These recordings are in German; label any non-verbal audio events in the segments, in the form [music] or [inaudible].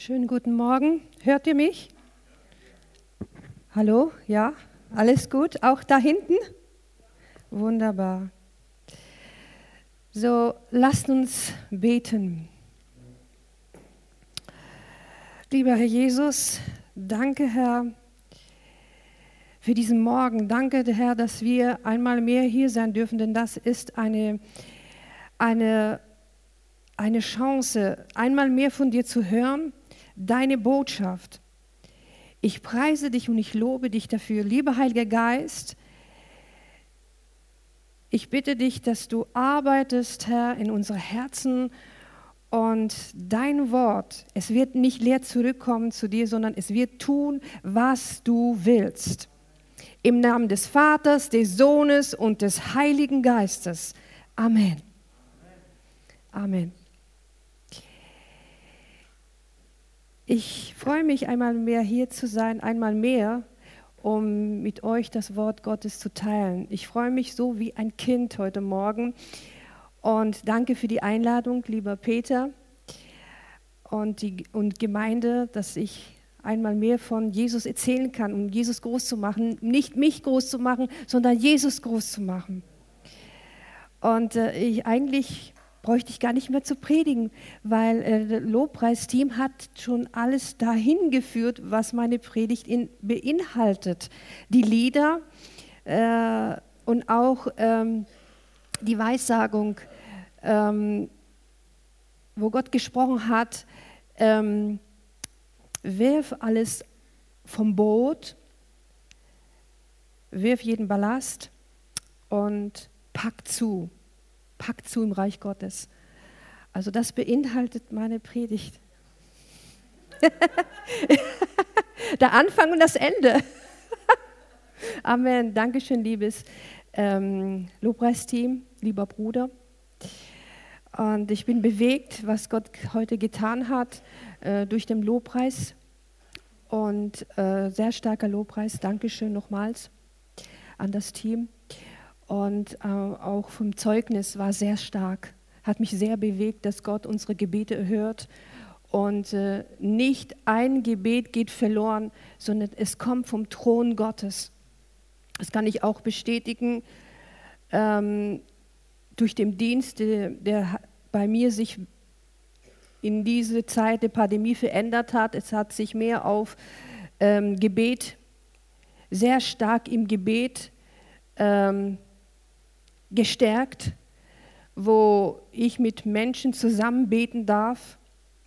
Schönen guten Morgen. Hört ihr mich? Hallo? Ja? Alles gut? Auch da hinten? Wunderbar. So, lasst uns beten. Lieber Herr Jesus, danke Herr für diesen Morgen. Danke Herr, dass wir einmal mehr hier sein dürfen, denn das ist eine, eine, eine Chance, einmal mehr von dir zu hören, deine Botschaft. Ich preise dich und ich lobe dich dafür. Lieber Heiliger Geist, ich bitte dich, dass du arbeitest, Herr, in unsere Herzen und dein Wort, es wird nicht leer zurückkommen zu dir, sondern es wird tun, was du willst. Im Namen des Vaters, des Sohnes und des Heiligen Geistes. Amen. Amen. Ich freue mich einmal mehr hier zu sein, einmal mehr, um mit euch das Wort Gottes zu teilen. Ich freue mich so wie ein Kind heute Morgen und danke für die Einladung, lieber Peter und die und Gemeinde, dass ich einmal mehr von Jesus erzählen kann, um Jesus groß zu machen. Nicht mich groß zu machen, sondern Jesus groß zu machen. Und äh, ich eigentlich bräuchte ich gar nicht mehr zu predigen, weil äh, das Lobpreisteam hat schon alles dahin geführt, was meine Predigt in, beinhaltet. Die Lieder äh, und auch ähm, die Weissagung, ähm, wo Gott gesprochen hat, ähm, wirf alles vom Boot, wirf jeden Ballast und pack zu packt zu im Reich Gottes. Also das beinhaltet meine Predigt. [laughs] Der Anfang und das Ende. [laughs] Amen. Dankeschön, liebes ähm, Lobpreisteam, lieber Bruder. Und ich bin bewegt, was Gott heute getan hat äh, durch den Lobpreis. Und äh, sehr starker Lobpreis. Dankeschön nochmals an das Team und äh, auch vom Zeugnis war sehr stark. Hat mich sehr bewegt, dass Gott unsere Gebete erhört und äh, nicht ein Gebet geht verloren, sondern es kommt vom Thron Gottes. Das kann ich auch bestätigen ähm, durch den Dienst, der, der bei mir sich in diese Zeit der Pandemie verändert hat. Es hat sich mehr auf ähm, Gebet, sehr stark im Gebet ähm, gestärkt, wo ich mit Menschen zusammen beten darf,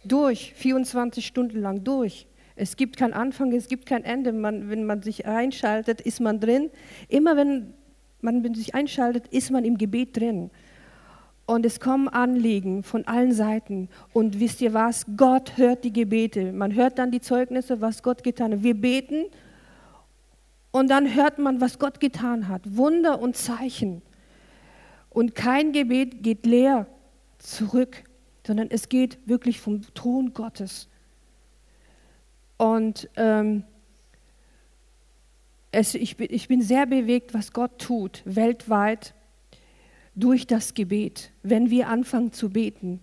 durch, 24 Stunden lang durch. Es gibt keinen Anfang, es gibt kein Ende. Man, wenn man sich einschaltet, ist man drin. Immer wenn man sich einschaltet, ist man im Gebet drin. Und es kommen Anliegen von allen Seiten. Und wisst ihr was? Gott hört die Gebete. Man hört dann die Zeugnisse, was Gott getan hat. Wir beten und dann hört man, was Gott getan hat. Wunder und Zeichen. Und kein Gebet geht leer zurück, sondern es geht wirklich vom Thron Gottes. Und ähm, es, ich, ich bin sehr bewegt, was Gott tut, weltweit, durch das Gebet, wenn wir anfangen zu beten.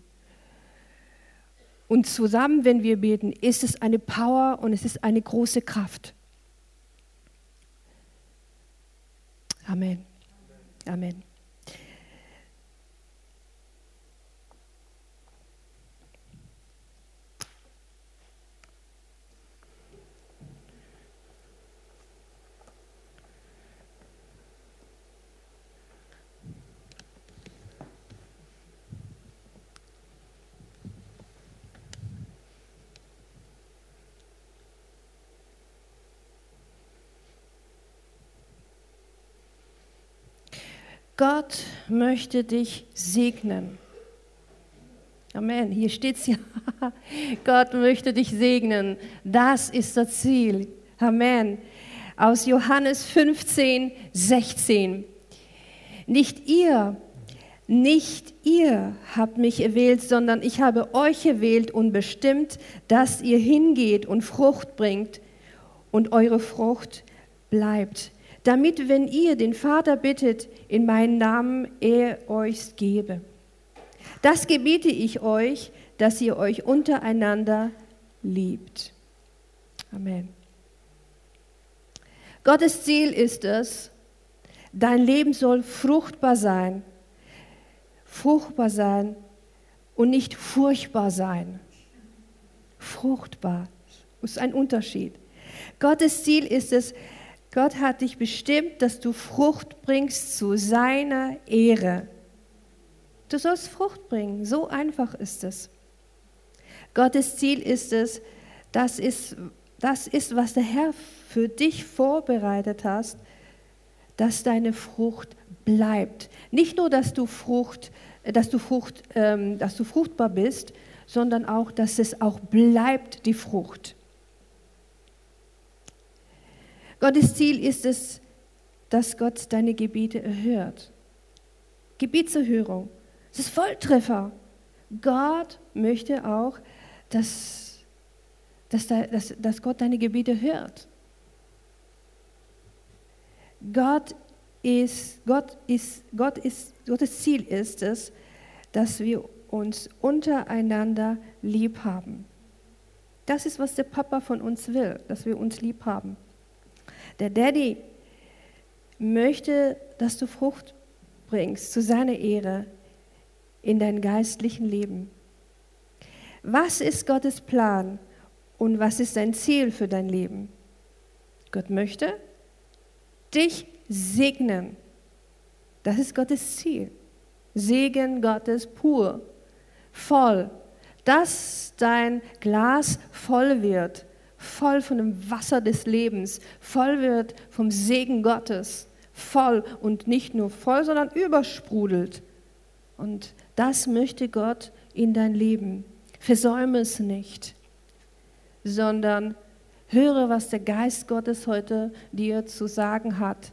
Und zusammen, wenn wir beten, ist es eine Power und es ist eine große Kraft. Amen. Amen. Gott möchte dich segnen. Amen. Hier steht es ja. [laughs] Gott möchte dich segnen. Das ist das Ziel. Amen. Aus Johannes 15, 16. Nicht ihr, nicht ihr habt mich erwählt, sondern ich habe euch erwählt und bestimmt, dass ihr hingeht und Frucht bringt und eure Frucht bleibt damit, wenn ihr den Vater bittet, in meinen Namen er euch gebe. Das gebiete ich euch, dass ihr euch untereinander liebt. Amen. Gottes Ziel ist es, dein Leben soll fruchtbar sein, fruchtbar sein und nicht furchtbar sein. Fruchtbar ist ein Unterschied. Gottes Ziel ist es, Gott hat dich bestimmt, dass du Frucht bringst zu seiner Ehre. Du sollst Frucht bringen, so einfach ist es. Gottes Ziel ist es, das ist, das ist, was der Herr für dich vorbereitet hast, dass deine Frucht bleibt. Nicht nur, dass du Frucht, dass du Frucht, ähm, dass du fruchtbar bist, sondern auch, dass es auch bleibt, die Frucht. Gottes Ziel ist es, dass Gott deine Gebete erhört. Gebetserhörung. Das ist Volltreffer. Gott möchte auch, dass, dass, dass, dass Gott deine Gebete hört. Gott ist, Gott ist, Gott ist, Gottes Ziel ist es, dass wir uns untereinander lieb haben. Das ist, was der Papa von uns will, dass wir uns lieb haben. Der Daddy möchte, dass du Frucht bringst zu seiner Ehre in dein geistlichen Leben. Was ist Gottes Plan und was ist sein Ziel für dein Leben? Gott möchte dich segnen. Das ist Gottes Ziel. Segen Gottes pur, voll, dass dein Glas voll wird voll von dem Wasser des Lebens, voll wird vom Segen Gottes, voll und nicht nur voll, sondern übersprudelt. Und das möchte Gott in dein Leben. Versäume es nicht, sondern höre, was der Geist Gottes heute dir zu sagen hat.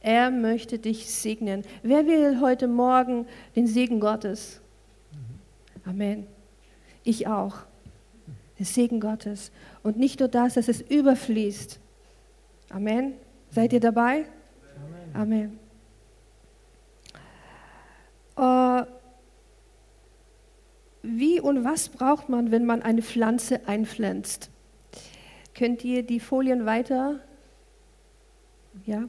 Er möchte dich segnen. Wer will heute Morgen den Segen Gottes? Amen. Ich auch der Segen Gottes. Und nicht nur das, dass es überfließt. Amen. Seid ihr dabei? Amen. Amen. Uh, wie und was braucht man, wenn man eine Pflanze einpflanzt? Könnt ihr die Folien weiter? Ja.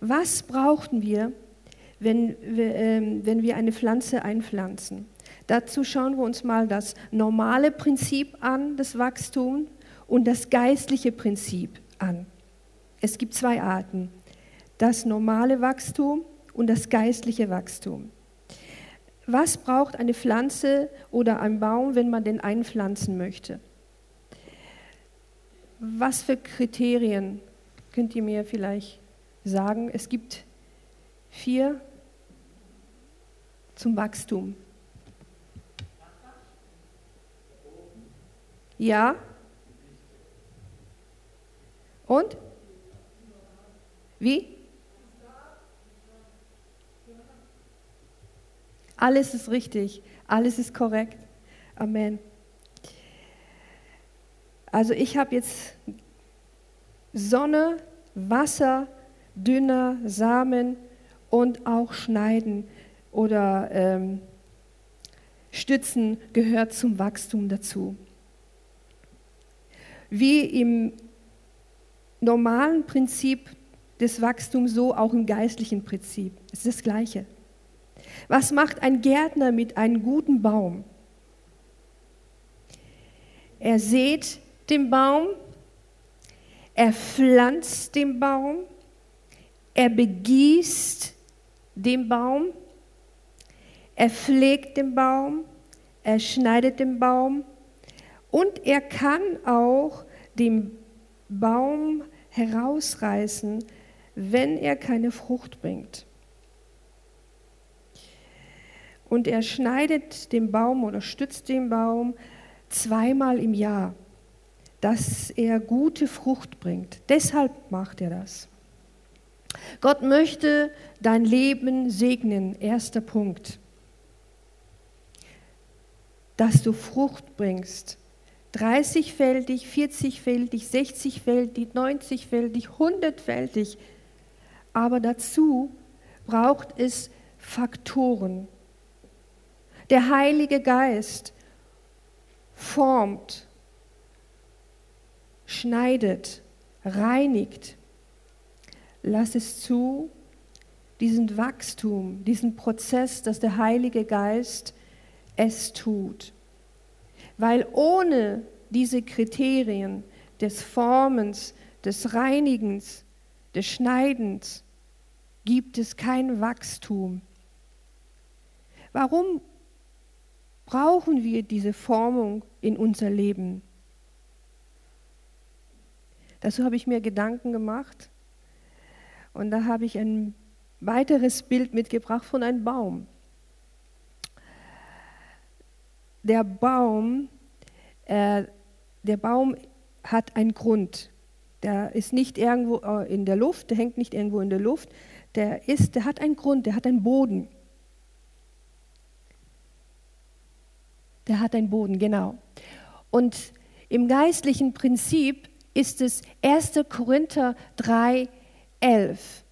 Was brauchen wir, wenn wir, äh, wenn wir eine Pflanze einpflanzen? Dazu schauen wir uns mal das normale Prinzip an des Wachstums und das geistliche Prinzip an. Es gibt zwei Arten, das normale Wachstum und das geistliche Wachstum. Was braucht eine Pflanze oder ein Baum, wenn man den einpflanzen möchte? Was für Kriterien könnt ihr mir vielleicht sagen? Es gibt vier zum Wachstum. Ja? Und? Wie? Alles ist richtig, alles ist korrekt. Amen. Also ich habe jetzt Sonne, Wasser, Dünner, Samen und auch Schneiden oder ähm, Stützen gehört zum Wachstum dazu wie im normalen Prinzip des Wachstums, so auch im geistlichen Prinzip. Es ist das Gleiche. Was macht ein Gärtner mit einem guten Baum? Er sät den Baum, er pflanzt den Baum, er begießt den Baum, er pflegt den Baum, er schneidet den Baum, und er kann auch den Baum herausreißen, wenn er keine Frucht bringt. Und er schneidet den Baum oder stützt den Baum zweimal im Jahr, dass er gute Frucht bringt. Deshalb macht er das. Gott möchte dein Leben segnen, erster Punkt. Dass du Frucht bringst 30-fältig, 40-fältig, 60-fältig, 90-fältig, 100-fältig. Aber dazu braucht es Faktoren. Der Heilige Geist formt schneidet, reinigt. Lass es zu, diesen Wachstum, diesen Prozess, dass der Heilige Geist es tut. Weil ohne diese Kriterien des Formens, des Reinigens, des Schneidens gibt es kein Wachstum. Warum brauchen wir diese Formung in unser Leben? Dazu habe ich mir Gedanken gemacht und da habe ich ein weiteres Bild mitgebracht von einem Baum. Der Baum, äh, der Baum hat einen Grund. Der ist nicht irgendwo äh, in der Luft, der hängt nicht irgendwo in der Luft. Der, ist, der hat einen Grund, der hat einen Boden. Der hat einen Boden, genau. Und im geistlichen Prinzip ist es 1. Korinther 3, 11.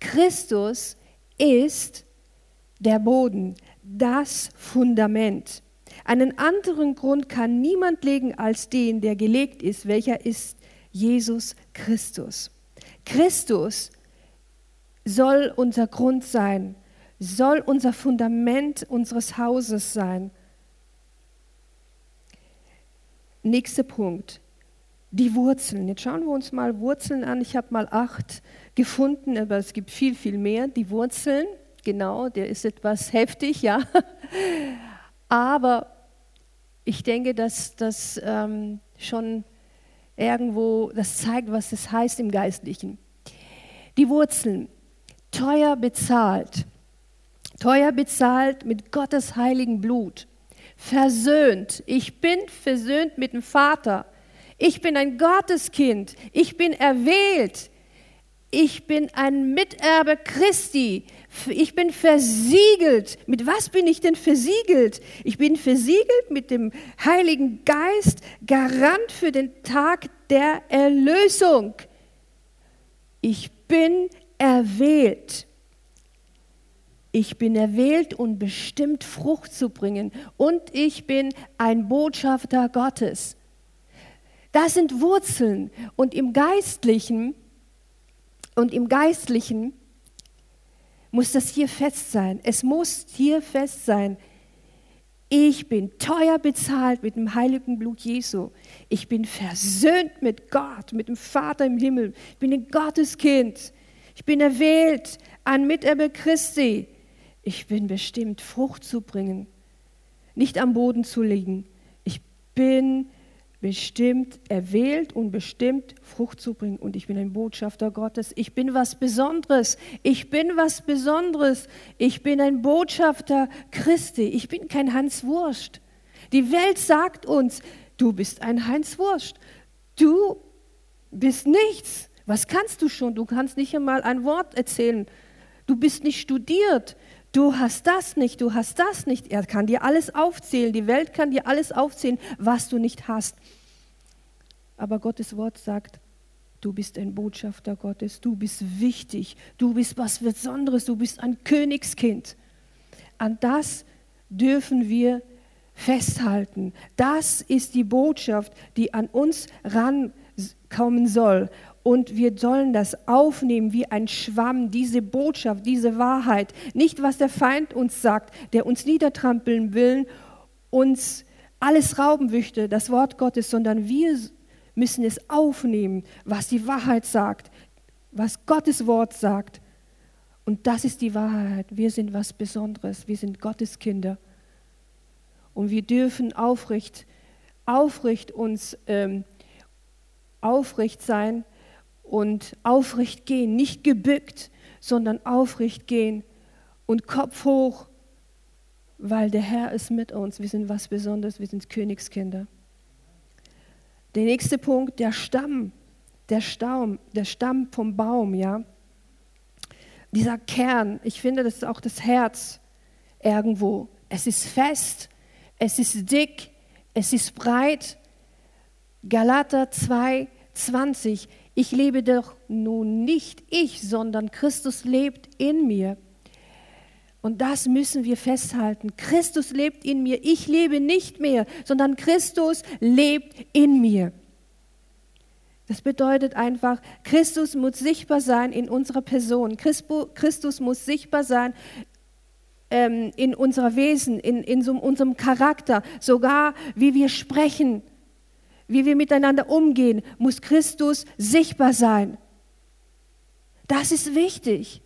Christus ist der Boden, das Fundament. Einen anderen Grund kann niemand legen als den, der gelegt ist, welcher ist Jesus Christus. Christus soll unser Grund sein, soll unser Fundament unseres Hauses sein. Nächster Punkt die Wurzeln. Jetzt schauen wir uns mal Wurzeln an. Ich habe mal acht gefunden, aber es gibt viel, viel mehr. Die Wurzeln, genau, der ist etwas heftig, ja. Aber ich denke, dass das ähm, schon irgendwo, das zeigt, was es heißt im Geistlichen. Die Wurzeln, teuer bezahlt, teuer bezahlt mit Gottes heiligen Blut, versöhnt. Ich bin versöhnt mit dem Vater ich bin ein Gotteskind. Ich bin erwählt. Ich bin ein Miterbe Christi. Ich bin versiegelt. Mit was bin ich denn versiegelt? Ich bin versiegelt mit dem Heiligen Geist, Garant für den Tag der Erlösung. Ich bin erwählt. Ich bin erwählt und bestimmt Frucht zu bringen. Und ich bin ein Botschafter Gottes. Das sind Wurzeln. Und im Geistlichen, und im Geistlichen muss das hier fest sein. Es muss hier fest sein. Ich bin teuer bezahlt mit dem heiligen Blut Jesu. Ich bin versöhnt mit Gott, mit dem Vater im Himmel. Ich bin ein Gotteskind. Ich bin erwählt, ein Miterbe Christi. Ich bin bestimmt, Frucht zu bringen, nicht am Boden zu liegen. Ich bin bestimmt, erwählt und bestimmt, Frucht zu bringen. Und ich bin ein Botschafter Gottes. Ich bin was Besonderes. Ich bin was Besonderes. Ich bin ein Botschafter Christi. Ich bin kein Hans Wurst. Die Welt sagt uns, du bist ein Heinz Wurst. Du bist nichts. Was kannst du schon? Du kannst nicht einmal ein Wort erzählen. Du bist nicht studiert du hast das nicht, du hast das nicht. Er kann dir alles aufzählen, die Welt kann dir alles aufzählen, was du nicht hast. Aber Gottes Wort sagt, du bist ein Botschafter Gottes, du bist wichtig, du bist was Besonderes, du bist ein Königskind. An das dürfen wir festhalten. Das ist die Botschaft, die an uns rankommen soll. Und wir sollen das aufnehmen wie ein Schwamm, diese Botschaft, diese Wahrheit. Nicht, was der Feind uns sagt, der uns niedertrampeln will, uns alles rauben möchte, das Wort Gottes, sondern wir müssen es aufnehmen, was die Wahrheit sagt, was Gottes Wort sagt. Und das ist die Wahrheit. Wir sind was Besonderes. Wir sind Gottes Kinder. Und wir dürfen aufrecht, aufrecht uns ähm, aufrecht sein und aufrecht gehen, nicht gebückt, sondern aufrecht gehen und Kopf hoch, weil der Herr ist mit uns. Wir sind was Besonderes, wir sind Königskinder. Der nächste Punkt, der Stamm, der Stamm, der Stamm vom Baum, ja. Dieser Kern, ich finde, das ist auch das Herz irgendwo. Es ist fest, es ist dick, es ist breit. Galater 2, 20. Ich lebe doch nun nicht ich, sondern Christus lebt in mir. Und das müssen wir festhalten. Christus lebt in mir. Ich lebe nicht mehr, sondern Christus lebt in mir. Das bedeutet einfach, Christus muss sichtbar sein in unserer Person. Christus muss sichtbar sein ähm, in unserer Wesen, in, in so unserem Charakter, sogar wie wir sprechen, wie wir miteinander umgehen, muss Christus sichtbar sein. Das ist wichtig.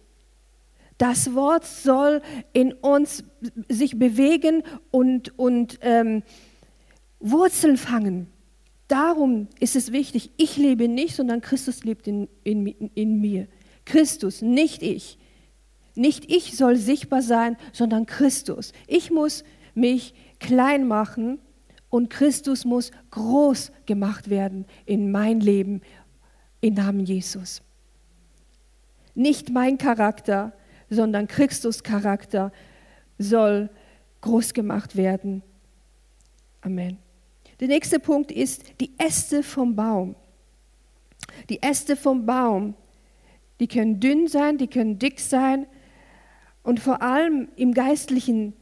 Das Wort soll in uns sich bewegen und, und ähm, Wurzeln fangen. Darum ist es wichtig, ich lebe nicht, sondern Christus lebt in, in, in mir. Christus, nicht ich. Nicht ich soll sichtbar sein, sondern Christus. Ich muss mich klein machen und Christus muss groß gemacht werden in mein Leben im Namen Jesus. Nicht mein Charakter, sondern Christus Charakter soll groß gemacht werden. Amen. Der nächste Punkt ist die Äste vom Baum. Die Äste vom Baum, die können dünn sein, die können dick sein. Und vor allem im Geistlichen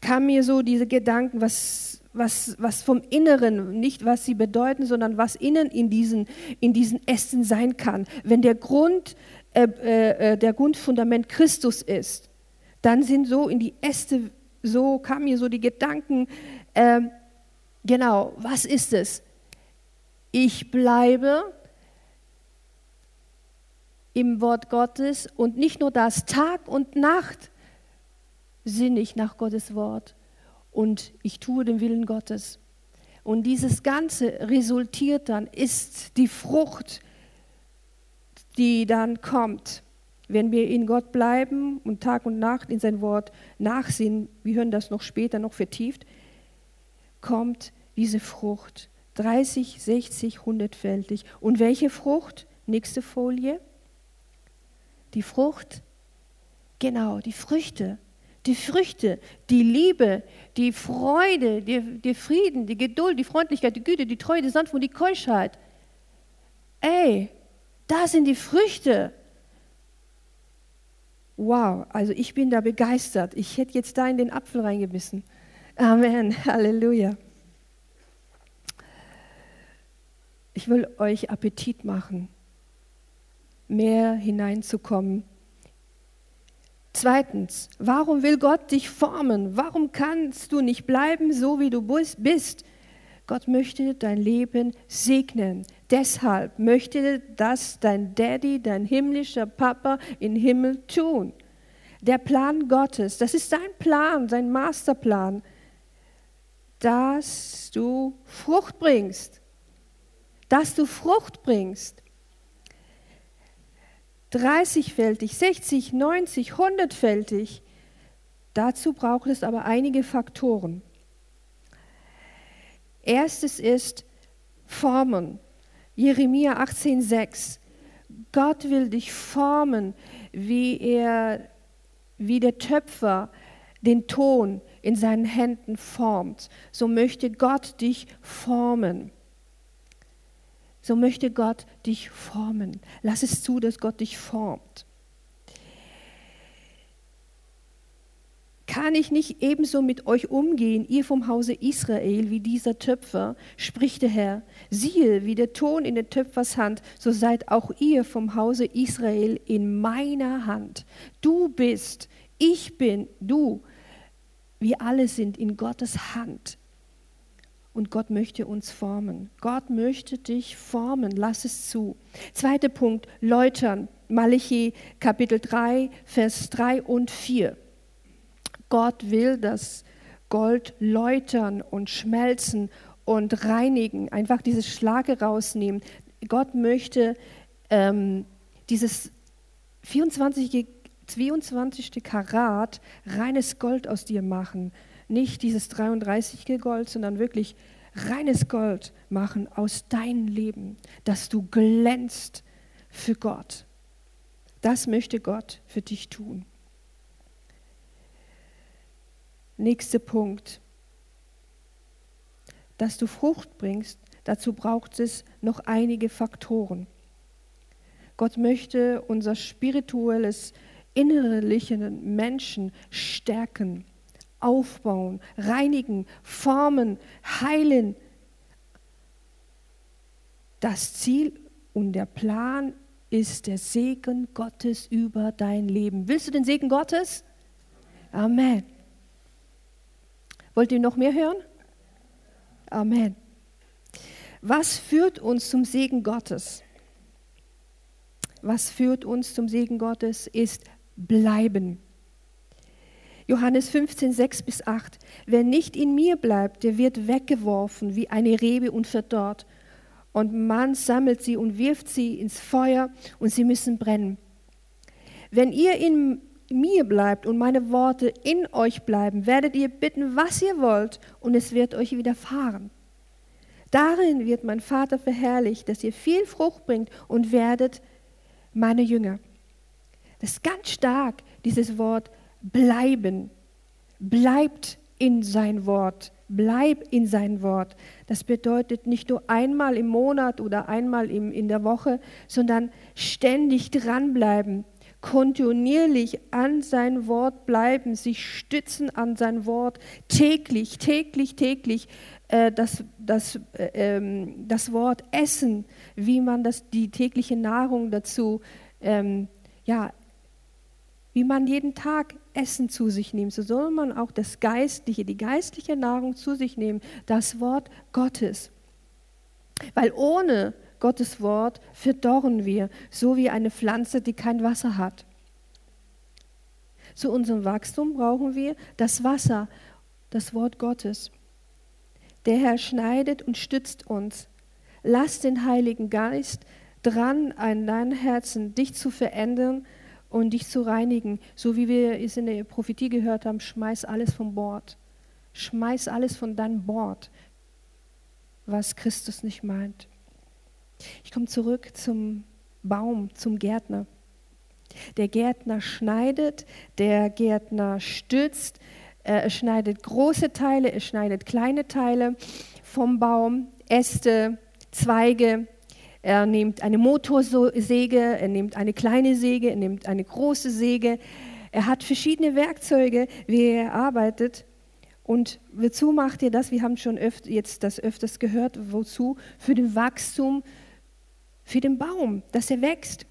kam mir so diese Gedanken, was, was, was vom Inneren, nicht was sie bedeuten, sondern was innen in diesen, in diesen Ästen sein kann. Wenn der Grund, äh, äh, der Grundfundament Christus ist, dann sind so in die Äste, so kamen mir so die Gedanken, äh, Genau, was ist es? Ich bleibe im Wort Gottes und nicht nur das, Tag und Nacht sinne ich nach Gottes Wort und ich tue den Willen Gottes. Und dieses Ganze resultiert dann, ist die Frucht, die dann kommt, wenn wir in Gott bleiben und Tag und Nacht in sein Wort nachsinnen. Wir hören das noch später noch vertieft kommt diese Frucht. 30, 60, 100-fältig. Und welche Frucht? Nächste Folie. Die Frucht, genau, die Früchte. Die Früchte, die Liebe, die Freude, der, Frieden, die Geduld, die Freundlichkeit, die Güte, die Treue, die Sanftmut, die Keuschheit. Ey, da sind die Früchte. Wow, also ich bin da begeistert. Ich hätte jetzt da in den Apfel reingebissen. Amen. [laughs] Halleluja. Ich will euch Appetit machen, mehr hineinzukommen. Zweitens, warum will Gott dich formen? Warum kannst du nicht bleiben, so wie du bist? Gott möchte dein Leben segnen. Deshalb möchte das dein Daddy, dein himmlischer Papa im Himmel tun. Der Plan Gottes, das ist sein Plan, sein Masterplan dass du Frucht bringst. Dass du Frucht bringst. 30-fältig, 60, 90, 100-fältig. Dazu braucht es aber einige Faktoren. Erstes ist Formen. Jeremia 18,6. Gott will dich formen, wie er, wie der Töpfer den Ton in seinen Händen formt. So möchte Gott dich formen. So möchte Gott dich formen. Lass es zu, dass Gott dich formt. Kann ich nicht ebenso mit euch umgehen, ihr vom Hause Israel, wie dieser Töpfer, spricht der Herr. Siehe, wie der Ton in der Töpfers Hand, so seid auch ihr vom Hause Israel in meiner Hand. Du bist, ich bin, du wir alle sind in Gottes Hand. Und Gott möchte uns formen. Gott möchte dich formen. Lass es zu. Zweiter Punkt, läutern. Malachi Kapitel 3, Vers 3 und 4. Gott will das Gold läutern und schmelzen und reinigen. Einfach dieses Schlage rausnehmen. Gott möchte ähm, dieses 24 22. Karat reines Gold aus dir machen. Nicht dieses 33. Gold, sondern wirklich reines Gold machen aus deinem Leben, dass du glänzt für Gott. Das möchte Gott für dich tun. Nächster Punkt. Dass du Frucht bringst, dazu braucht es noch einige Faktoren. Gott möchte unser spirituelles innerlichen Menschen stärken, aufbauen, reinigen, formen, heilen. Das Ziel und der Plan ist der Segen Gottes über dein Leben. Willst du den Segen Gottes? Amen. Wollt ihr noch mehr hören? Amen. Was führt uns zum Segen Gottes? Was führt uns zum Segen Gottes ist bleiben. Johannes 15, 6 bis 8. Wer nicht in mir bleibt, der wird weggeworfen wie eine Rebe und verdorrt. Und man sammelt sie und wirft sie ins Feuer und sie müssen brennen. Wenn ihr in mir bleibt und meine Worte in euch bleiben, werdet ihr bitten, was ihr wollt, und es wird euch widerfahren. Darin wird mein Vater verherrlicht, dass ihr viel Frucht bringt und werdet meine Jünger. Das ist ganz stark, dieses Wort bleiben. Bleibt in sein Wort. Bleib in sein Wort. Das bedeutet nicht nur einmal im Monat oder einmal im, in der Woche, sondern ständig dranbleiben, kontinuierlich an sein Wort bleiben, sich stützen an sein Wort, täglich, täglich, täglich äh, das, das, äh, ähm, das Wort essen, wie man das, die tägliche Nahrung dazu ähm, ja, wie man jeden Tag Essen zu sich nimmt, so soll man auch das Geistliche, die geistliche Nahrung zu sich nehmen, das Wort Gottes. Weil ohne Gottes Wort verdorren wir, so wie eine Pflanze, die kein Wasser hat. Zu unserem Wachstum brauchen wir das Wasser, das Wort Gottes. Der Herr schneidet und stützt uns. Lass den Heiligen Geist dran an dein Herzen, dich zu verändern und dich zu reinigen. So wie wir es in der Prophetie gehört haben, schmeiß alles vom Bord. Schmeiß alles von deinem Bord, was Christus nicht meint. Ich komme zurück zum Baum, zum Gärtner. Der Gärtner schneidet, der Gärtner stützt, er schneidet große Teile, er schneidet kleine Teile vom Baum, Äste, Zweige, er nimmt eine Motorsäge, er nimmt eine kleine Säge, er nimmt eine große Säge. Er hat verschiedene Werkzeuge, wie er arbeitet. Und wozu macht er das? Wir haben schon öfter, jetzt das öfters gehört. Wozu? Für den Wachstum, für den Baum, dass er wächst.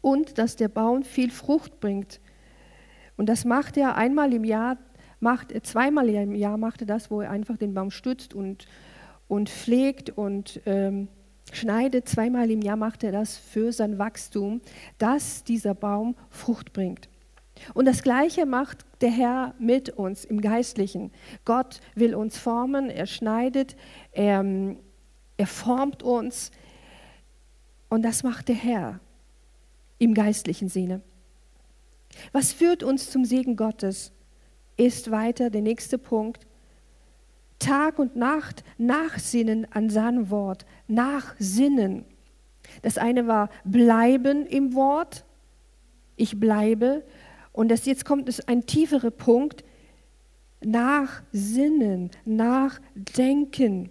Und dass der Baum viel Frucht bringt. Und das macht er einmal im Jahr, macht, zweimal im Jahr macht er das, wo er einfach den Baum stützt und, und pflegt und ähm, schneidet, zweimal im Jahr macht er das für sein Wachstum, dass dieser Baum Frucht bringt. Und das Gleiche macht der Herr mit uns im Geistlichen. Gott will uns formen, er schneidet, er, er formt uns. Und das macht der Herr im geistlichen Sinne. Was führt uns zum Segen Gottes? Ist weiter der nächste Punkt. Tag und Nacht nachsinnen an sein Wort, nachsinnen. Das eine war bleiben im Wort, ich bleibe. Und das jetzt kommt es ein tieferer Punkt, nachsinnen, nachdenken.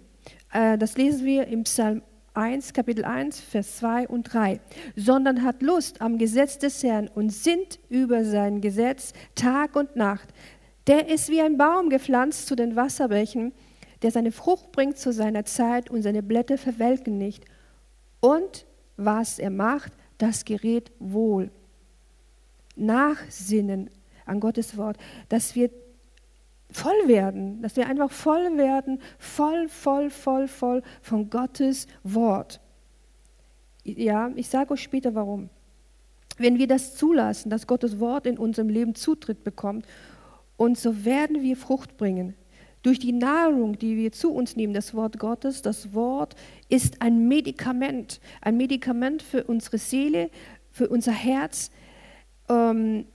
Äh, das lesen wir im Psalm 1, Kapitel 1, Vers 2 und 3. Sondern hat Lust am Gesetz des Herrn und sinnt über sein Gesetz Tag und Nacht. Der ist wie ein Baum gepflanzt zu den Wasserbächen, der seine Frucht bringt zu seiner Zeit und seine Blätter verwelken nicht. Und was er macht, das gerät wohl. Nachsinnen an Gottes Wort, dass wir voll werden, dass wir einfach voll werden, voll, voll, voll, voll von Gottes Wort. Ja, ich sage euch später warum. Wenn wir das zulassen, dass Gottes Wort in unserem Leben Zutritt bekommt und so werden wir Frucht bringen. Durch die Nahrung, die wir zu uns nehmen, das Wort Gottes, das Wort ist ein Medikament, ein Medikament für unsere Seele, für unser Herz, ähm,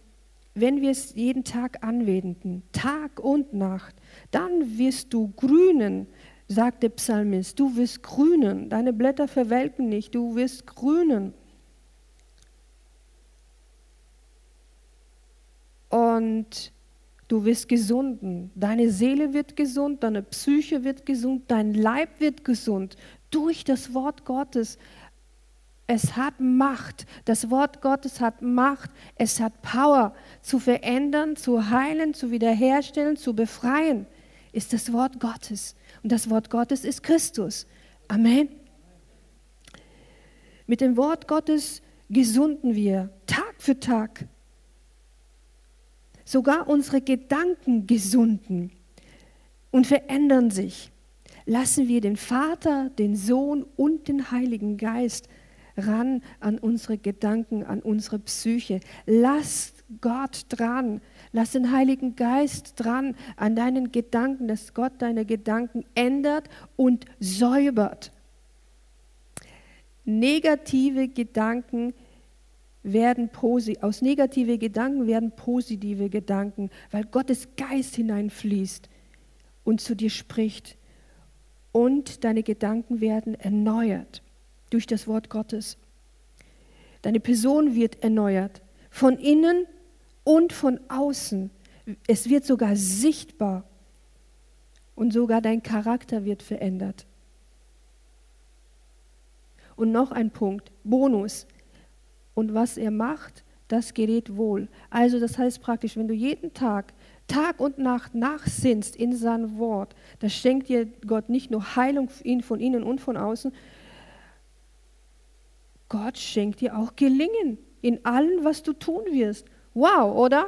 wenn wir es jeden Tag anwenden, Tag und Nacht, dann wirst du grünen, sagt der Psalmist. Du wirst grünen, deine Blätter verwelken nicht, du wirst grünen. Und Du wirst gesunden. Deine Seele wird gesund, deine Psyche wird gesund, dein Leib wird gesund durch das Wort Gottes. Es hat Macht. Das Wort Gottes hat Macht. Es hat Power zu verändern, zu heilen, zu wiederherstellen, zu befreien. Ist das Wort Gottes. Und das Wort Gottes ist Christus. Amen. Mit dem Wort Gottes gesunden wir Tag für Tag. Sogar unsere Gedanken gesunden und verändern sich. Lassen wir den Vater, den Sohn und den Heiligen Geist ran an unsere Gedanken, an unsere Psyche. Lass Gott dran. Lass den Heiligen Geist dran an deinen Gedanken, dass Gott deine Gedanken ändert und säubert. Negative Gedanken werden aus negative Gedanken werden positive Gedanken, weil Gottes Geist hineinfließt und zu dir spricht. Und deine Gedanken werden erneuert durch das Wort Gottes. Deine Person wird erneuert, von innen und von außen. Es wird sogar sichtbar und sogar dein Charakter wird verändert. Und noch ein Punkt, Bonus. Und was er macht, das gerät wohl. Also das heißt praktisch, wenn du jeden Tag, Tag und Nacht nachsinnst in sein Wort, da schenkt dir Gott nicht nur Heilung von innen und von außen, Gott schenkt dir auch Gelingen in allem, was du tun wirst. Wow, oder?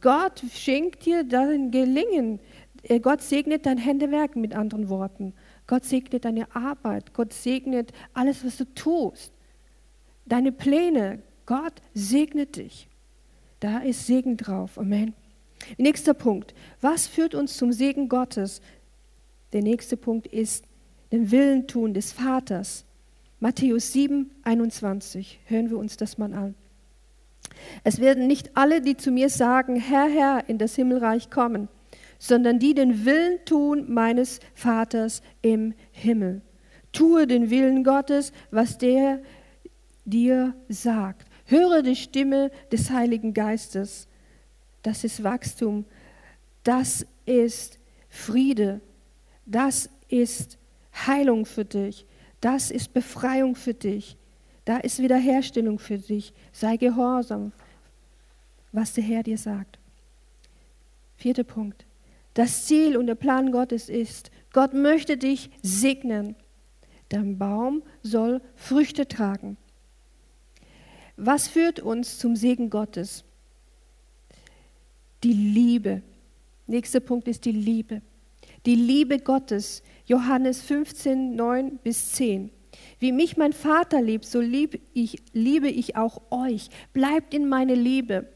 Gott schenkt dir dein Gelingen. Äh, Gott segnet dein Händewerk mit anderen Worten. Gott segnet deine Arbeit. Gott segnet alles, was du tust. Deine Pläne. Gott segnet dich. Da ist Segen drauf. Amen. Nächster Punkt. Was führt uns zum Segen Gottes? Der nächste Punkt ist den Willen tun des Vaters. Matthäus 7, 21. Hören wir uns das mal an. Es werden nicht alle, die zu mir sagen, Herr, Herr, in das Himmelreich kommen, sondern die den Willen tun meines Vaters im Himmel. Tue den Willen Gottes, was der dir sagt. Höre die Stimme des Heiligen Geistes. Das ist Wachstum. Das ist Friede. Das ist Heilung für dich. Das ist Befreiung für dich. Da ist Wiederherstellung für dich. Sei gehorsam, was der Herr dir sagt. Vierter Punkt. Das Ziel und der Plan Gottes ist, Gott möchte dich segnen. Dein Baum soll Früchte tragen. Was führt uns zum Segen Gottes? Die Liebe. Nächster Punkt ist die Liebe. Die Liebe Gottes. Johannes 15, 9 bis 10. Wie mich mein Vater liebt, so lieb ich, liebe ich auch euch. Bleibt in meine Liebe.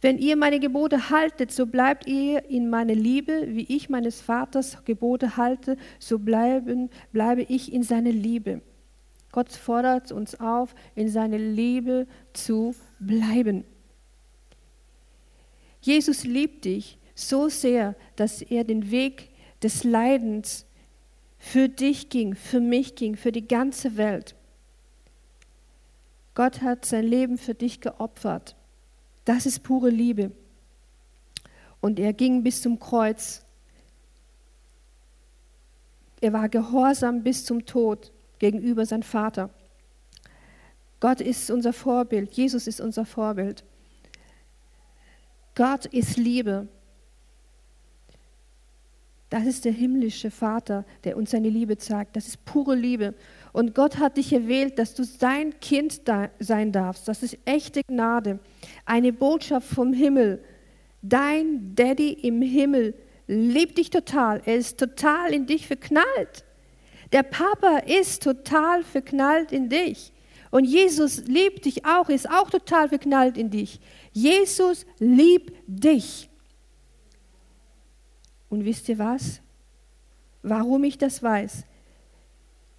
Wenn ihr meine Gebote haltet, so bleibt ihr in meine Liebe, wie ich meines Vaters Gebote halte, so bleiben, bleibe ich in seine Liebe. Gott fordert uns auf, in seine Liebe zu bleiben. Jesus liebt dich so sehr, dass er den Weg des Leidens für dich ging, für mich ging, für die ganze Welt. Gott hat sein Leben für dich geopfert. Das ist pure Liebe. Und er ging bis zum Kreuz. Er war gehorsam bis zum Tod gegenüber seinem Vater. Gott ist unser Vorbild. Jesus ist unser Vorbild. Gott ist Liebe. Das ist der himmlische Vater, der uns seine Liebe zeigt. Das ist pure Liebe. Und Gott hat dich erwählt, dass du sein Kind sein darfst. Das ist echte Gnade. Eine Botschaft vom Himmel. Dein Daddy im Himmel liebt dich total. Er ist total in dich verknallt. Der Papa ist total verknallt in dich. Und Jesus liebt dich auch, ist auch total verknallt in dich. Jesus liebt dich. Und wisst ihr was? Warum ich das weiß?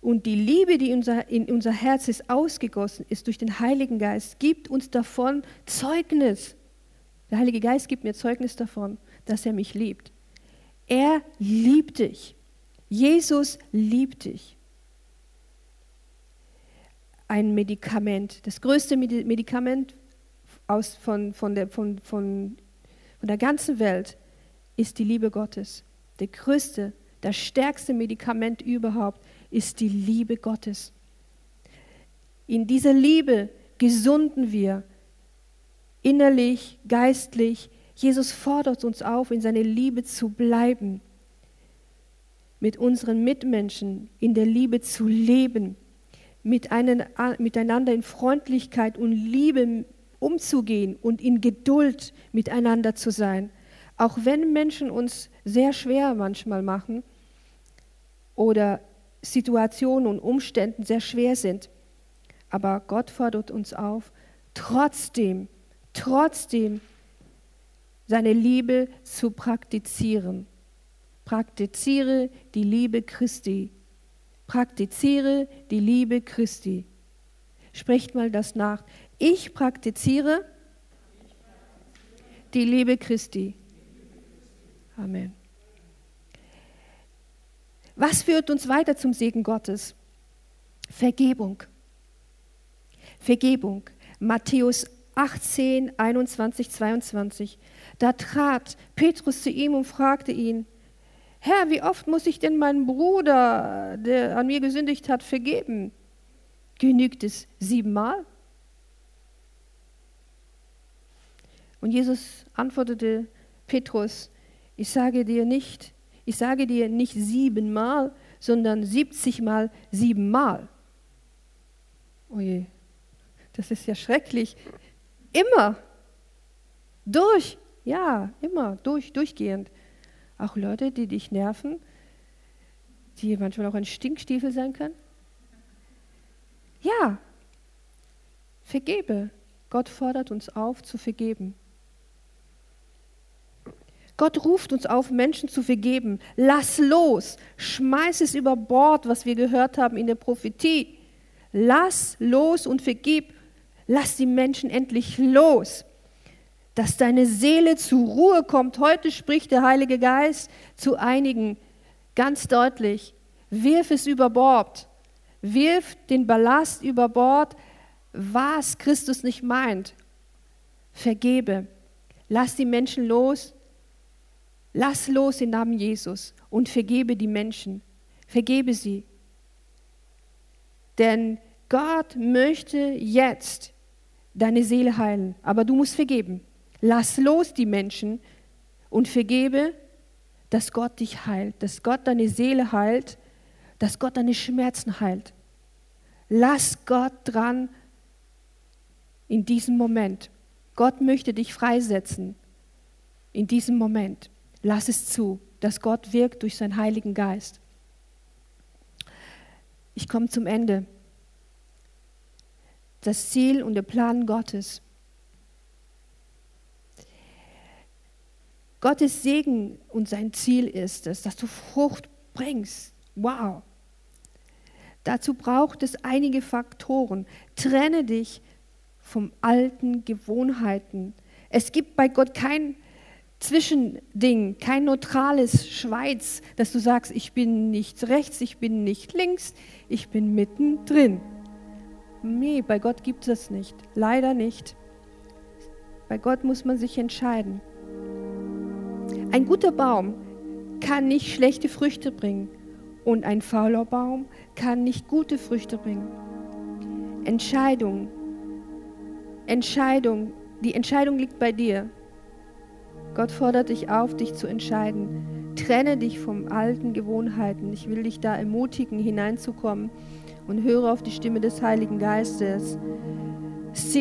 Und die Liebe, die in unser Herz ist ausgegossen ist durch den Heiligen Geist, gibt uns davon Zeugnis. Der Heilige Geist gibt mir Zeugnis davon, dass er mich liebt. Er liebt dich. Jesus liebt dich. Ein Medikament, das größte Medikament aus, von, von, der, von, von, von der ganzen Welt ist die Liebe Gottes. Der größte, das stärkste Medikament überhaupt ist die Liebe Gottes. In dieser Liebe gesunden wir innerlich, geistlich. Jesus fordert uns auf, in seiner Liebe zu bleiben, mit unseren Mitmenschen in der Liebe zu leben, miteinander in Freundlichkeit und Liebe umzugehen und in Geduld miteinander zu sein. Auch wenn Menschen uns sehr schwer manchmal machen oder Situationen und Umständen sehr schwer sind. Aber Gott fordert uns auf, trotzdem, trotzdem seine Liebe zu praktizieren. Praktiziere die Liebe Christi. Praktiziere die Liebe Christi. Sprecht mal das nach. Ich praktiziere die Liebe Christi. Amen. Was führt uns weiter zum Segen Gottes? Vergebung. Vergebung. Matthäus 18, 21, 22. Da trat Petrus zu ihm und fragte ihn, Herr, wie oft muss ich denn meinen Bruder, der an mir gesündigt hat, vergeben? Genügt es siebenmal? Und Jesus antwortete Petrus, ich sage dir nicht, ich sage dir nicht siebenmal, sondern siebzigmal siebenmal. Oje, das ist ja schrecklich. Immer. Durch. Ja, immer. Durch, durchgehend. Auch Leute, die dich nerven, die manchmal auch ein Stinkstiefel sein können. Ja. Vergebe. Gott fordert uns auf zu vergeben. Gott ruft uns auf, Menschen zu vergeben. Lass los. Schmeiß es über Bord, was wir gehört haben in der Prophetie. Lass los und vergib. Lass die Menschen endlich los. Dass deine Seele zur Ruhe kommt. Heute spricht der Heilige Geist zu einigen ganz deutlich. Wirf es über Bord. Wirf den Ballast über Bord, was Christus nicht meint. Vergebe. Lass die Menschen los Lass los im Namen Jesus und vergebe die Menschen. Vergebe sie. Denn Gott möchte jetzt deine Seele heilen, aber du musst vergeben. Lass los die Menschen und vergebe, dass Gott dich heilt, dass Gott deine Seele heilt, dass Gott deine Schmerzen heilt. Lass Gott dran in diesem Moment. Gott möchte dich freisetzen in diesem Moment. Lass es zu, dass Gott wirkt durch seinen Heiligen Geist. Ich komme zum Ende. Das Ziel und der Plan Gottes. Gottes Segen und sein Ziel ist es, dass du Frucht bringst. Wow. Dazu braucht es einige Faktoren. Trenne dich vom alten Gewohnheiten. Es gibt bei Gott kein Zwischending, kein neutrales Schweiz, dass du sagst, ich bin nicht rechts, ich bin nicht links, ich bin mittendrin. Nee, bei Gott gibt es das nicht. Leider nicht. Bei Gott muss man sich entscheiden. Ein guter Baum kann nicht schlechte Früchte bringen und ein fauler Baum kann nicht gute Früchte bringen. Entscheidung. Entscheidung. Die Entscheidung liegt bei dir. Gott fordert dich auf, dich zu entscheiden. Trenne dich von alten Gewohnheiten. Ich will dich da ermutigen, hineinzukommen und höre auf die Stimme des Heiligen Geistes. Das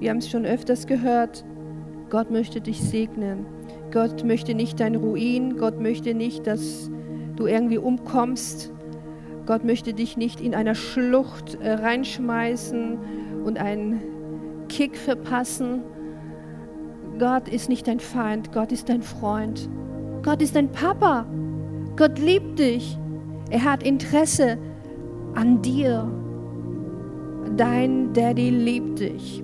wir haben es schon öfters gehört, Gott möchte dich segnen. Gott möchte nicht dein Ruin. Gott möchte nicht, dass du irgendwie umkommst. Gott möchte dich nicht in einer Schlucht äh, reinschmeißen und einen Kick verpassen Gott ist nicht dein Feind, Gott ist dein Freund. Gott ist dein Papa. Gott liebt dich. Er hat Interesse an dir. Dein Daddy liebt dich.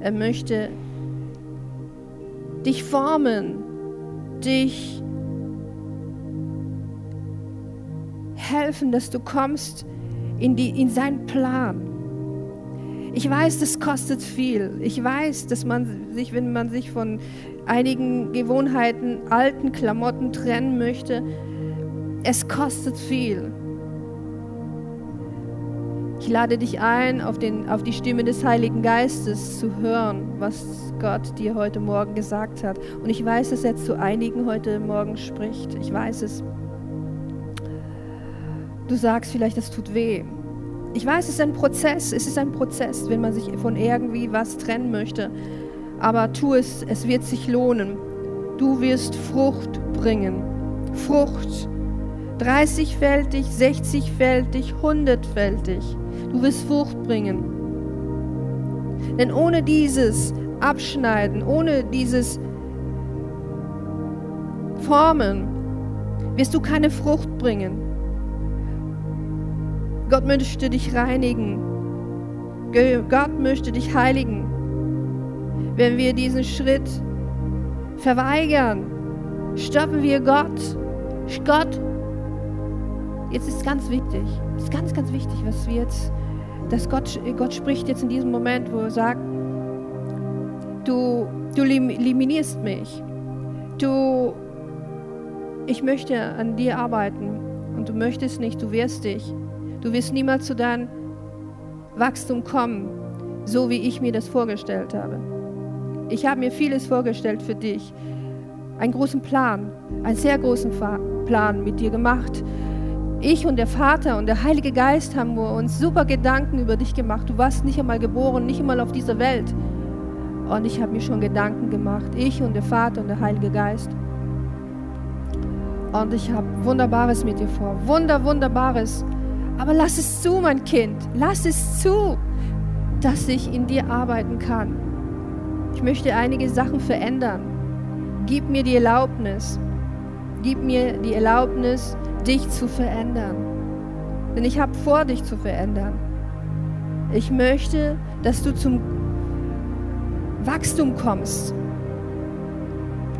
Er möchte dich formen, dich helfen, dass du kommst in, die, in seinen Plan. Ich weiß, das kostet viel. Ich weiß, dass man sich, wenn man sich von einigen Gewohnheiten, alten Klamotten trennen möchte, es kostet viel. Ich lade dich ein, auf, den, auf die Stimme des Heiligen Geistes zu hören, was Gott dir heute Morgen gesagt hat. Und ich weiß, dass er zu einigen heute Morgen spricht. Ich weiß es. Du sagst vielleicht, das tut weh. Ich weiß, es ist ein Prozess, es ist ein Prozess, wenn man sich von irgendwie was trennen möchte. Aber tu es, es wird sich lohnen. Du wirst Frucht bringen. Frucht. 30-fältig, 60-fältig, 100-fältig. Du wirst Frucht bringen. Denn ohne dieses Abschneiden, ohne dieses Formen, wirst du keine Frucht bringen. Gott möchte dich reinigen. Gott möchte dich heiligen. Wenn wir diesen Schritt verweigern, stoppen wir Gott. Gott, jetzt ist ganz wichtig, es ist ganz, ganz wichtig, was wir jetzt, dass Gott, Gott spricht jetzt in diesem Moment, wo er sagt, du, du eliminierst mich. Du, ich möchte an dir arbeiten und du möchtest nicht, du wirst dich. Du wirst niemals zu deinem Wachstum kommen, so wie ich mir das vorgestellt habe. Ich habe mir vieles vorgestellt für dich. Einen großen Plan, einen sehr großen Plan mit dir gemacht. Ich und der Vater und der Heilige Geist haben uns super Gedanken über dich gemacht. Du warst nicht einmal geboren, nicht einmal auf dieser Welt. Und ich habe mir schon Gedanken gemacht. Ich und der Vater und der Heilige Geist. Und ich habe Wunderbares mit dir vor. Wunder, Wunderbares. Aber lass es zu, mein Kind. Lass es zu, dass ich in dir arbeiten kann. Ich möchte einige Sachen verändern. Gib mir die Erlaubnis. Gib mir die Erlaubnis, dich zu verändern. Denn ich habe vor, dich zu verändern. Ich möchte, dass du zum Wachstum kommst.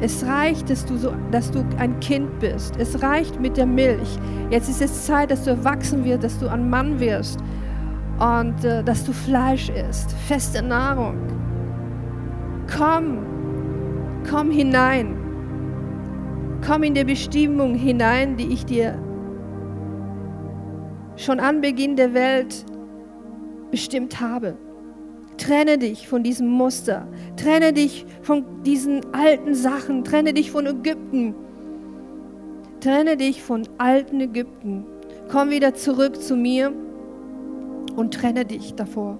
Es reicht, dass du, so, dass du ein Kind bist. Es reicht mit der Milch. Jetzt ist es Zeit, dass du erwachsen wirst, dass du ein Mann wirst und äh, dass du Fleisch isst, feste Nahrung. Komm, komm hinein. Komm in die Bestimmung hinein, die ich dir schon an Beginn der Welt bestimmt habe. Trenne dich von diesem Muster. Trenne dich von diesen alten Sachen. Trenne dich von Ägypten. Trenne dich von alten Ägypten. Komm wieder zurück zu mir und trenne dich davor.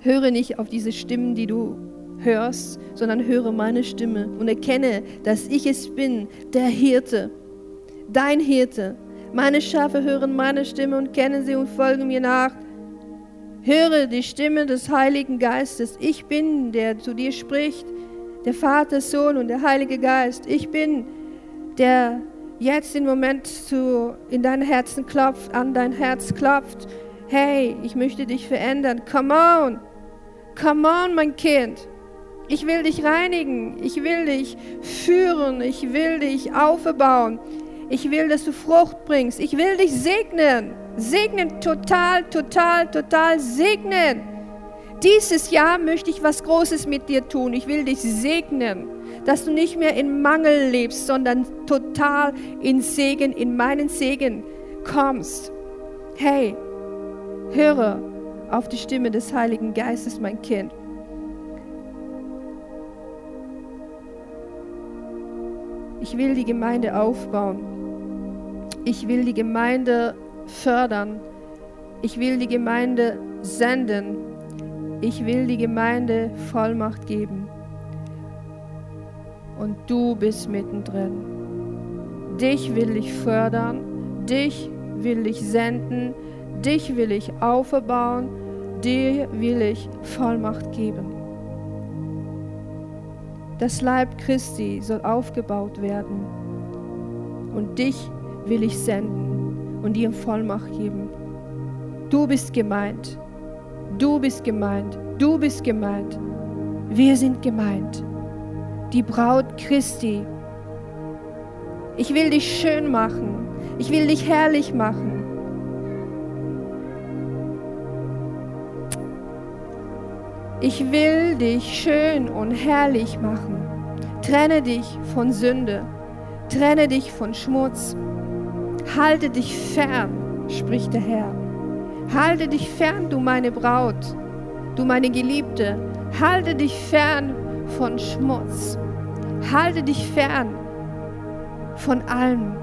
Höre nicht auf diese Stimmen, die du hörst, sondern höre meine Stimme und erkenne, dass ich es bin, der Hirte, dein Hirte. Meine Schafe hören meine Stimme und kennen sie und folgen mir nach. Höre die Stimme des Heiligen Geistes. Ich bin, der zu dir spricht, der Vater, Sohn und der Heilige Geist. Ich bin, der jetzt im Moment zu, in dein Herzen klopft, an dein Herz klopft. Hey, ich möchte dich verändern. Come on. Come on, mein Kind. Ich will dich reinigen. Ich will dich führen. Ich will dich aufbauen. Ich will, dass du Frucht bringst. Ich will dich segnen segnen, total, total, total segnen. Dieses Jahr möchte ich was Großes mit dir tun. Ich will dich segnen, dass du nicht mehr in Mangel lebst, sondern total in Segen, in meinen Segen kommst. Hey, höre auf die Stimme des Heiligen Geistes, mein Kind. Ich will die Gemeinde aufbauen. Ich will die Gemeinde fördern. Ich will die Gemeinde senden. Ich will die Gemeinde Vollmacht geben. Und du bist mittendrin. Dich will ich fördern. Dich will ich senden. Dich will ich aufbauen. Dir will ich Vollmacht geben. Das Leib Christi soll aufgebaut werden. Und dich will ich senden und dir Vollmacht geben. Du bist gemeint. Du bist gemeint. Du bist gemeint. Wir sind gemeint. Die Braut Christi. Ich will dich schön machen. Ich will dich herrlich machen. Ich will dich schön und herrlich machen. Trenne dich von Sünde. Trenne dich von Schmutz. Halte dich fern, spricht der Herr. Halte dich fern, du meine Braut, du meine Geliebte. Halte dich fern von Schmutz. Halte dich fern von allem,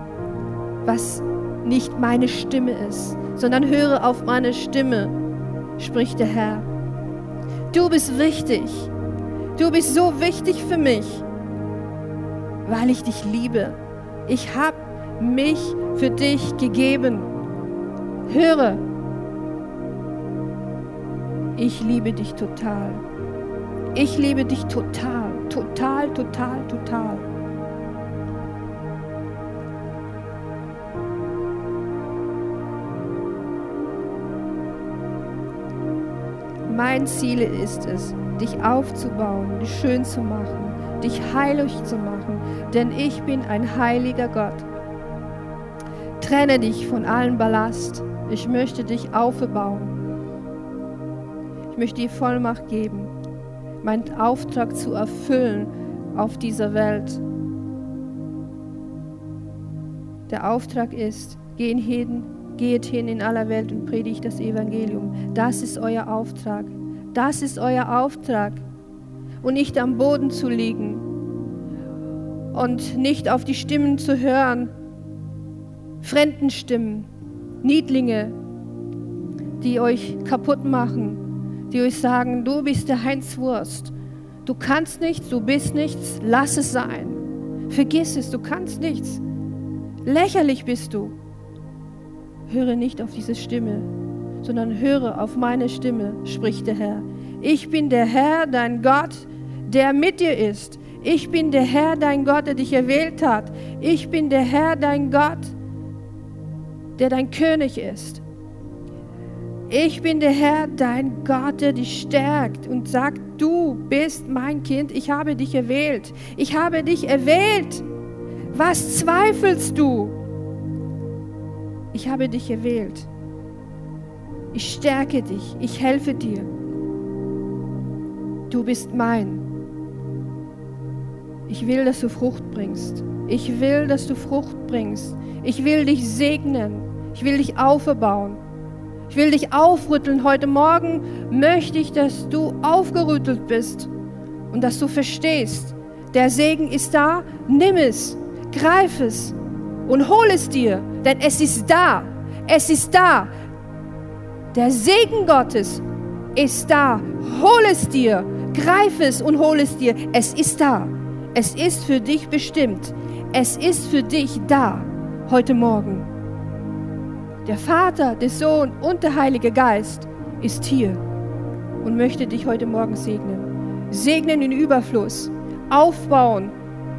was nicht meine Stimme ist, sondern höre auf meine Stimme, spricht der Herr. Du bist wichtig. Du bist so wichtig für mich, weil ich dich liebe. Ich habe mich für dich gegeben. Höre, ich liebe dich total. Ich liebe dich total, total, total, total. Mein Ziel ist es, dich aufzubauen, dich schön zu machen, dich heilig zu machen, denn ich bin ein heiliger Gott. Trenne dich von allem Ballast. Ich möchte dich aufbauen. Ich möchte dir Vollmacht geben, meinen Auftrag zu erfüllen auf dieser Welt. Der Auftrag ist, gehen hin, Geht hin in aller Welt und predigt das Evangelium. Das ist euer Auftrag. Das ist euer Auftrag. Und nicht am Boden zu liegen und nicht auf die Stimmen zu hören, fremden Stimmen, Niedlinge, die euch kaputt machen, die euch sagen, du bist der Heinz Wurst. Du kannst nichts, du bist nichts, lass es sein. Vergiss es, du kannst nichts. Lächerlich bist du. Höre nicht auf diese Stimme, sondern höre auf meine Stimme, spricht der Herr. Ich bin der Herr, dein Gott, der mit dir ist. Ich bin der Herr, dein Gott, der dich erwählt hat. Ich bin der Herr, dein Gott, der dein König ist. Ich bin der Herr, dein Gott, der dich stärkt und sagt, du bist mein Kind, ich habe dich erwählt. Ich habe dich erwählt. Was zweifelst du? Ich habe dich erwählt. Ich stärke dich, ich helfe dir. Du bist mein. Ich will, dass du Frucht bringst. Ich will, dass du Frucht bringst. Ich will dich segnen. Ich will dich aufbauen. Ich will dich aufrütteln. Heute Morgen möchte ich, dass du aufgerüttelt bist und dass du verstehst, der Segen ist da. Nimm es, greif es und hol es dir, denn es ist da. Es ist da. Der Segen Gottes ist da. Hol es dir. Greif es und hol es dir. Es ist da. Es ist für dich bestimmt. Es ist für dich da heute Morgen. Der Vater, der Sohn und der Heilige Geist ist hier und möchte dich heute Morgen segnen. Segnen in Überfluss, aufbauen,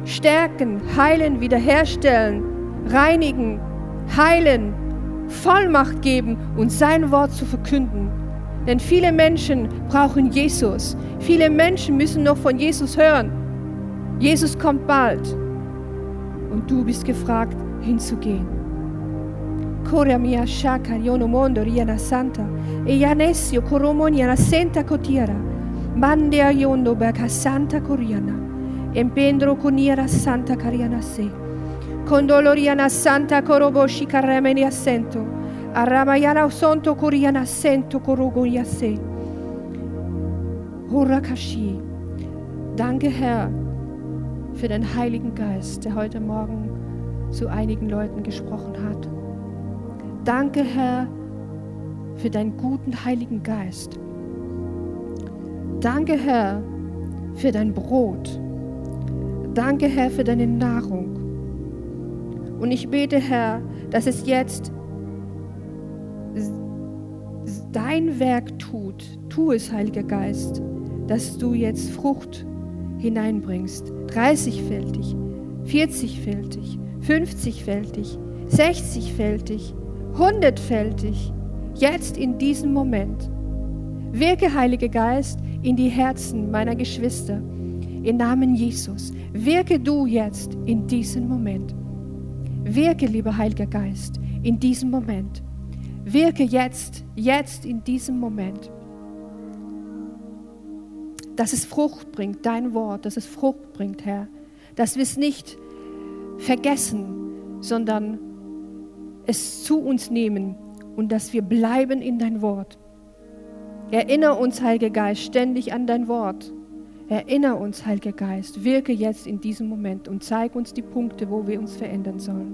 stärken, heilen, wiederherstellen, reinigen, heilen, Vollmacht geben und sein Wort zu verkünden. Denn viele Menschen brauchen Jesus. Viele Menschen müssen noch von Jesus hören. Jesus kommt bald. Und du bist gefragt, hinzugehen. Korea mia shaka yono mondo riana santa e yanesio koromoniana senta kotiara mande a yondo baka santa koriana empendro koniara santa kariana se Condoloriana Santa Koroboshi Karemeni Assento. Aramayana Sonto Koriana Sento Korogonia Se. Horakashi. Danke, Herr, für den Heiligen Geist, der heute Morgen zu einigen Leuten gesprochen hat. Danke, Herr, für deinen guten Heiligen Geist. Danke, Herr, für dein Brot. Danke, Herr, für deine Nahrung. Und ich bete, Herr, dass es jetzt dein Werk tut. Tu es, Heiliger Geist, dass du jetzt Frucht hineinbringst. 30-fältig, 40-fältig, 50-fältig, 60-fältig, 100-fältig. Jetzt in diesem Moment. Wirke, Heiliger Geist, in die Herzen meiner Geschwister. Im Namen Jesus. Wirke du jetzt in diesem Moment. Wirke, lieber Heiliger Geist, in diesem Moment. Wirke jetzt, jetzt in diesem Moment. Dass es Frucht bringt, dein Wort, dass es Frucht bringt, Herr. Dass wir es nicht vergessen, sondern es zu uns nehmen und dass wir bleiben in dein Wort. Erinnere uns, Heiliger Geist, ständig an dein Wort. Erinnere uns, Heiliger Geist, wirke jetzt in diesem Moment und zeig uns die Punkte, wo wir uns verändern sollen.